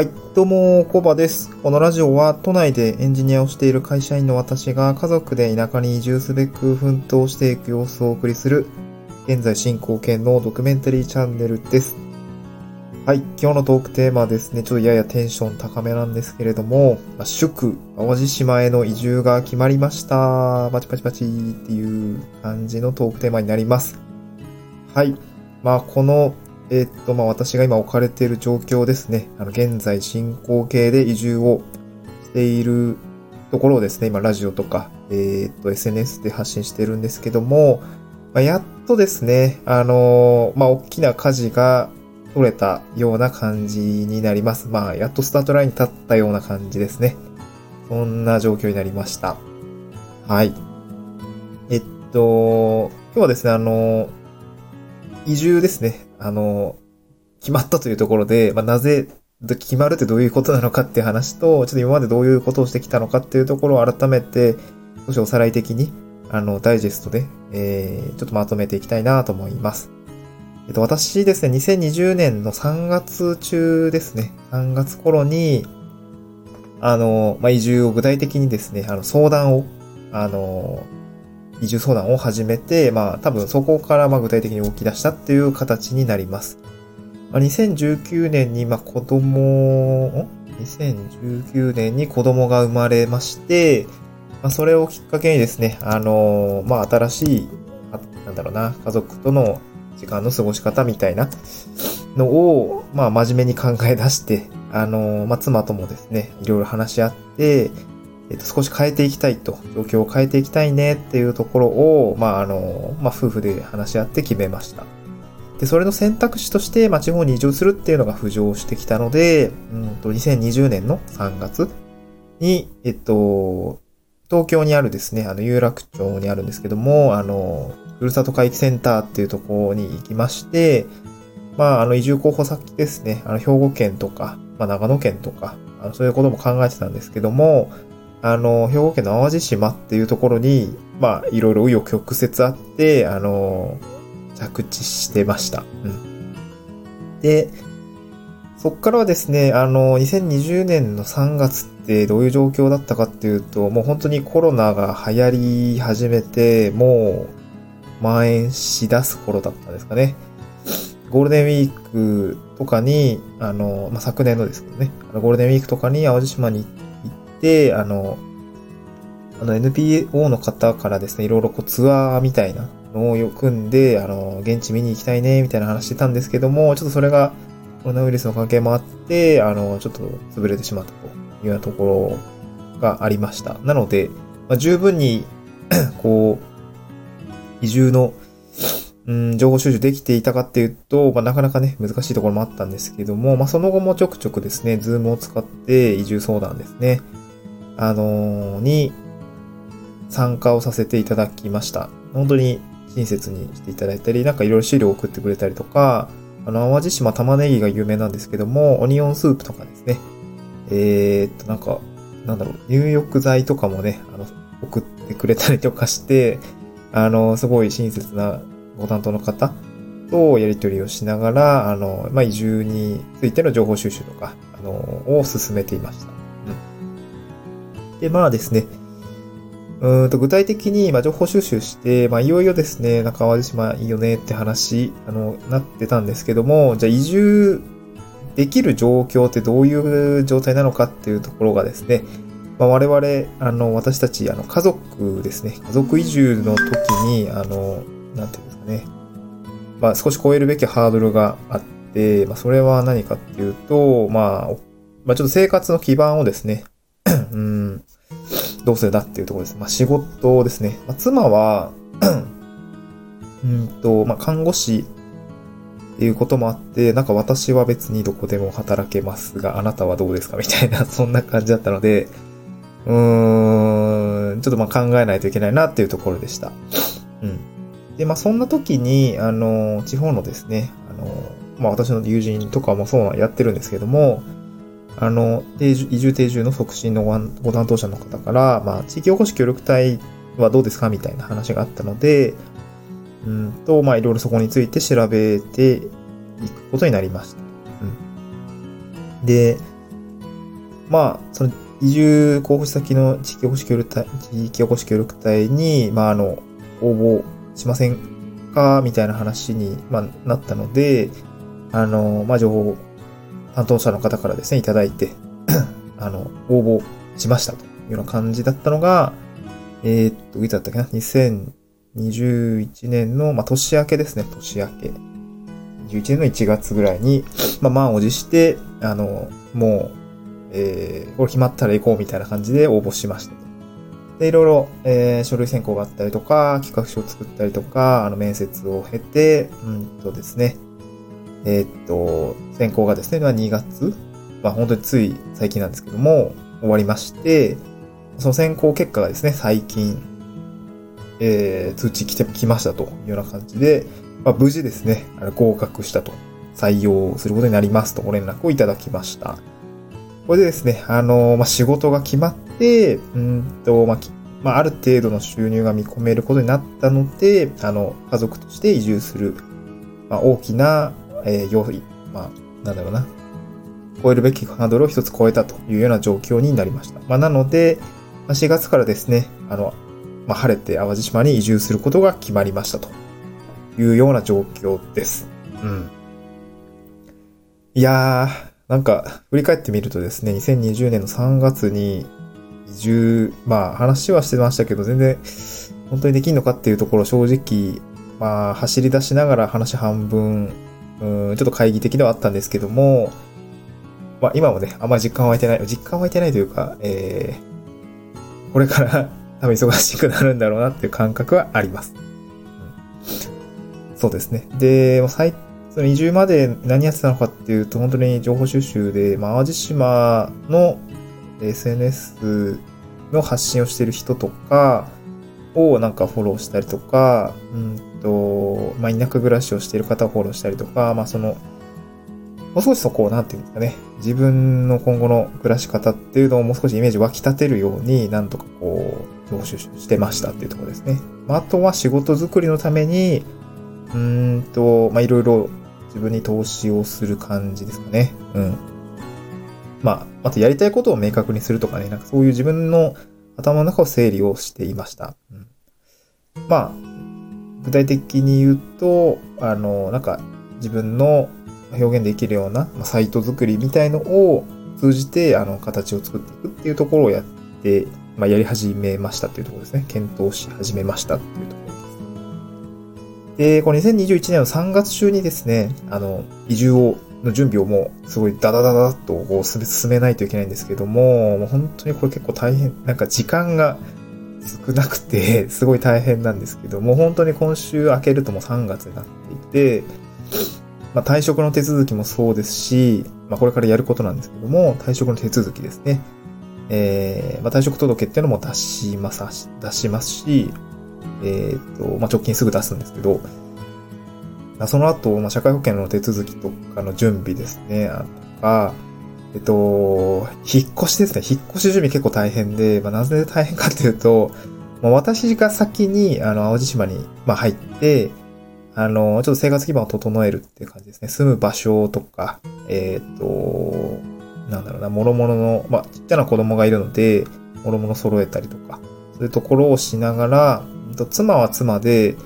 はい、どうも、コバです。このラジオは都内でエンジニアをしている会社員の私が家族で田舎に移住すべく奮闘していく様子をお送りする現在進行形のドキュメンタリーチャンネルです。はい、今日のトークテーマはですね、ちょっとややテンション高めなんですけれども、まあ、祝、淡路島への移住が決まりました。パチパチパチっていう感じのトークテーマになります。はい。まあ、このえーっと、まあ、私が今置かれている状況ですね。あの、現在進行形で移住をしているところをですね、今ラジオとか、えーっと、SNS で発信してるんですけども、まあ、やっとですね、あのーまあ、大きな舵が取れたような感じになります。まあ、やっとスタートラインに立ったような感じですね。そんな状況になりました。はい。えっと、今日はですね、あの移住ですね。あの、決まったというところで、まあ、なぜ、決まるってどういうことなのかっていう話と、ちょっと今までどういうことをしてきたのかっていうところを改めて、少しおさらい的に、あの、ダイジェストで、えー、ちょっとまとめていきたいなと思います。えっと、私ですね、2020年の3月中ですね、3月頃に、あの、まあ、移住を具体的にですね、あの、相談を、あの、移住相談を始めて、まあ多分そこからまあ具体的に動き出したっていう形になります。まあ、2019年にまあ子供、?2019 年に子供が生まれまして、まあそれをきっかけにですね、あのまあ新しい、なんだろうな、家族との時間の過ごし方みたいなのを、まあ真面目に考え出して、あのまあ妻ともですね、いろいろ話し合って、えっと、少し変えていきたいと、状況を変えていきたいねっていうところを、まあ、あの、まあ、夫婦で話し合って決めました。で、それの選択肢として、まあ、地方に移住するっていうのが浮上してきたので、うんと、2020年の3月に、えっと、東京にあるですね、あの、有楽町にあるんですけども、あの、ふるさと回帰センターっていうところに行きまして、まあ、あの、移住候補先ですね、あの、兵庫県とか、まあ、長野県とか、あのそういうことも考えてたんですけども、あの、兵庫県の淡路島っていうところに、まあ、いろいろ紆余曲折あって、あの、着地してました。うん。で、そっからはですね、あの、2020年の3月ってどういう状況だったかっていうと、もう本当にコロナが流行り始めて、もう、蔓延し出す頃だったんですかね。ゴールデンウィークとかに、あの、まあ、昨年のですけどね、ゴールデンウィークとかに淡路島に行って、で、あの、あの NPO の方からですね、いろいろこうツアーみたいなのを組んで、あの、現地見に行きたいね、みたいな話してたんですけども、ちょっとそれがコロナウイルスの関係もあって、あの、ちょっと潰れてしまったというようなところがありました。なので、まあ、十分に こう、移住の、うん、情報収集できていたかっていうと、まあ、なかなかね、難しいところもあったんですけども、まあ、その後もちょくちょくですね、ズームを使って移住相談ですね、あのーに参加をさせていただきました。本当に親切にしていただいたり、なんかいろいろ資料を送ってくれたりとか、あの、淡路島玉ねぎが有名なんですけども、オニオンスープとかですね。えー、っと、なんか、なんだろう、入浴剤とかもね、あの、送ってくれたりとかして、あの、すごい親切なご担当の方とやり取りをしながら、あの、まあ、移住についての情報収集とか、あの、を進めていました。で、まあですね、うんと具体的に、ま、情報収集して、まあ、いよいよですね、なんか淡路島いいよねって話、あの、なってたんですけども、じゃあ移住できる状況ってどういう状態なのかっていうところがですね、まあ、我々、あの、私たち、あの、家族ですね、家族移住の時に、あの、なんていうんですかね、まあ、少し超えるべきハードルがあって、まあ、それは何かっていうと、まあ、まあ、ちょっと生活の基盤をですね、うん、どうするだっていうところです。まあ、仕事ですね。まあ、妻は、うんと、まあ、看護師っていうこともあって、なんか私は別にどこでも働けますが、あなたはどうですかみたいな、そんな感じだったので、うーん、ちょっとまあ考えないといけないなっていうところでした。うん。で、まあそんな時に、あの、地方のですね、あの、まあ私の友人とかもそうなやってるんですけども、あの、定住移住定住の促進のご担当者の方から、まあ地域おこし協力隊はどうですかみたいな話があったので、うんと、まあいろいろそこについて調べていくことになりました。うん。で、まあ、その移住候補先の地域おこし協力隊、地域おこし協力隊に、まあ、あの、応募しませんかみたいな話に、まあ、なったので、あの、まあ、情報担当者の方からですね、いただいて、あの、応募しましたというような感じだったのが、えー、っと、いつだったっけな ?2021 年の、まあ、年明けですね、年明け。11年の1月ぐらいに、まあ、満を持して、あの、もう、えー、これ決まったら行こうみたいな感じで応募しました。で、いろいろ、えー、書類選考があったりとか、企画書を作ったりとか、あの、面接を経て、うんとですね、えー、っと、選考がですね、まあ、2月、まあ、本当につい最近なんですけども、終わりまして、その選考結果がですね、最近、えー、通知来て、来ましたというような感じで、まあ、無事ですね、あの合格したと、採用することになりますとご連絡をいただきました。これでですね、あの、まあ、仕事が決まって、うんと、まあ、まあ、ある程度の収入が見込めることになったので、あの、家族として移住する、まあ、大きな、えー、要まあ、なんだろうな、超えるべきハードルを一つ超えたというような状況になりました。まあ、なので、ま4月からですね、あの、まあ、晴れて淡路島に移住することが決まりましたというような状況です。うん。いやー、なんか、振り返ってみるとですね、2020年の3月に移住、まあ話はしてましたけど、全然本当にできんのかっていうところ正直、まあ走り出しながら話半分、うん、ちょっと懐疑的ではあったんですけども、まあ今もね、あんま実感湧いてない、実感湧いてないというか、えー、これから 多分忙しくなるんだろうなっていう感覚はあります。うん、そうですね。で、最その移住まで何やってたのかっていうと、本当に情報収集で、まあ、淡路島の SNS の発信をしてる人とかをなんかフォローしたりとか、うんと、まあ、田舎暮らしをしている方をフォローしたりとか、まあ、その、もう少しそこを、なんていうんですかね、自分の今後の暮らし方っていうのをもう少しイメージ湧き立てるように、なんとかこう、情報収してましたっていうところですね。まあ、あとは仕事作りのために、うんと、まあ、いろいろ自分に投資をする感じですかね。うん。まあ、あとやりたいことを明確にするとかね、なんかそういう自分の頭の中を整理をしていました。うん、まあ、具体的に言うと、あの、なんか自分の表現できるような、サイト作りみたいのを通じて、あの、形を作っていくっていうところをやって、まあ、やり始めましたっていうところですね。検討し始めましたっていうところ。で、この2021年の3月中にですね、あの、移住を、の準備をもう、すごいダダダダッとこう進めないといけないんですけども、もう本当にこれ結構大変、なんか時間が少なくて、すごい大変なんですけどもう、本当に今週明けるともう3月になっていて、まあ、退職の手続きもそうですし、まあ、これからやることなんですけども、退職の手続きですね。えー、まあ、退職届っていうのも出します、出しますし、えっ、と、まあ、直近すぐ出すんですけど、その後、まあ、社会保険の手続きとかの準備ですね、あとか、えっと、引っ越しですね。引っ越し準備結構大変で、まあ、なぜ大変かっていうと、まあ、私が先に、あの、淡路島に、まあ、入って、あの、ちょっと生活基盤を整えるっていう感じですね。住む場所とか、えっ、と、なんだろうな、諸々の、まあ、ちっちゃな子供がいるので、諸々揃えたりとか、そういうところをしながら、妻は妻で、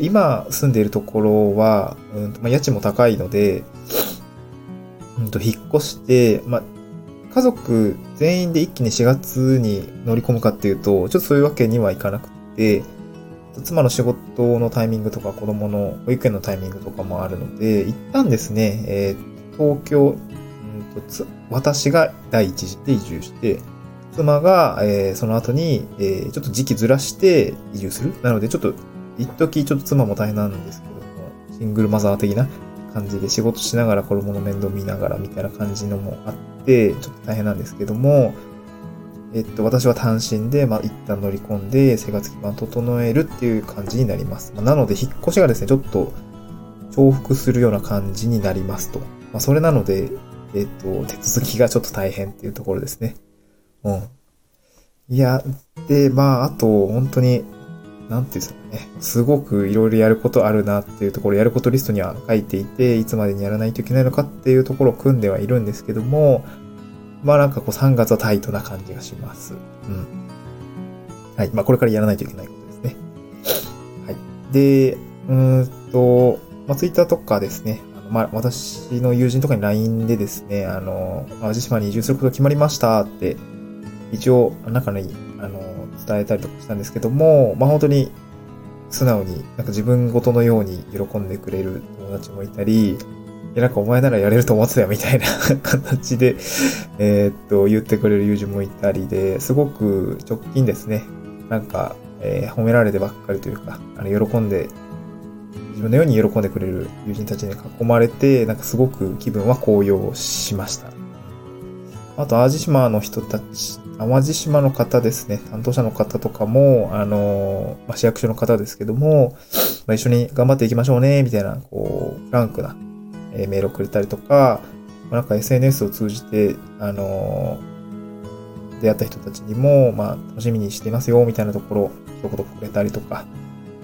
今住んでいるところは、うんまあ、家賃も高いので、うんと、引っ越して、まあ、家族全員で一気に4月に乗り込むかっていうと、ちょっとそういうわけにはいかなくて、妻の仕事のタイミングとか子供の保育園のタイミングとかもあるので、一旦ですね、えー、東京、うんと私が第一次で移住して、妻が、えー、その後に、えー、ちょっと時期ずらして移住する。なので、ちょっと、一時ちょっと妻も大変なんですけども、シングルマザー的な感じで仕事しながら子供の面倒見ながらみたいな感じのもあって、ちょっと大変なんですけども、えっと、私は単身で、まあ、一旦乗り込んで生活基盤を整えるっていう感じになります。まあ、なので、引っ越しがですね、ちょっと重複するような感じになりますと。まあ、それなので、えっと、手続きがちょっと大変っていうところですね。うん。いや、で、まあ、あと、本当に、なんていうんですかね。すごくいろいろやることあるなっていうところ、やることリストには書いていて、いつまでにやらないといけないのかっていうところを組んではいるんですけども、まあなんかこう3月はタイトな感じがします。うん。はい。まあこれからやらないといけないことですね。はい。で、うーんと、まあツイッターとかですね、あのまあ私の友人とかに LINE でですね、あの、淡路島に移住すること決まりましたって、一応、中に、あの、伝えたりとかしたんですけども、まあ本当に素直に、なんか自分ごとのように喜んでくれる友達もいたり、いや、なんかお前ならやれると思ってたよみたいな 形で、えーっと、言ってくれる友人もいたりで、すごく直近ですね、なんか、えー褒められてばっかりというか、あの、喜んで、自分のように喜んでくれる友人たちに囲まれて、なんかすごく気分は高揚しました。あと、淡路島の人たち、淡路島の方ですね、担当者の方とかも、あの、まあ、市役所の方ですけども、まあ、一緒に頑張っていきましょうね、みたいな、こう、フランクな、えーメールをくれたりとか、まあなんか SNS を通じて、あの出会った人たちにも、まあ、楽しみにしていますよ、みたいなところ、一言くれたりとか、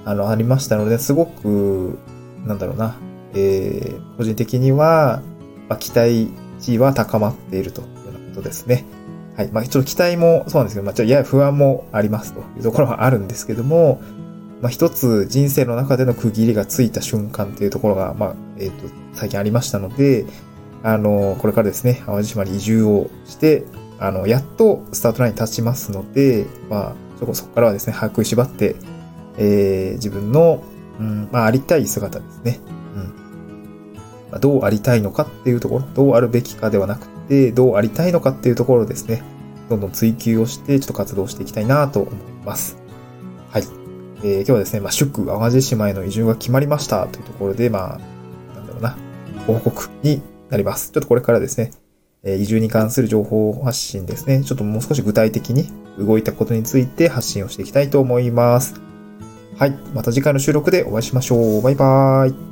あの、ありましたので、すごく、なんだろうな、えー、個人的には、まあ、期待値は高まっているというようなことですね。はい。まあ、ちょっと期待もそうなんですけど、まあ、ちょっとやや不安もありますというところはあるんですけども、まあ、一つ人生の中での区切りがついた瞬間っていうところが、まあ、えっ、と、最近ありましたので、あの、これからですね、淡路島に移住をして、あの、やっとスタートラインに立ちますので、まあ、そこ、そこからはですね、把握しばって、えー、自分の、うん、まあ、ありたい姿ですね。うん。まあ、どうありたいのかっていうところ、どうあるべきかではなくて、どうありたいのかっていうところですね、どんどん追求をして、ちょっと活動していきたいなと思います。はい。えー今日はですね、まあ、祝淡路島への移住が決まりましたというところで、まあ、なんだろうな、報告になります。ちょっとこれからですね、え移住に関する情報発信ですね、ちょっともう少し具体的に動いたことについて発信をしていきたいと思います。はい。また次回の収録でお会いしましょう。バイバーイ。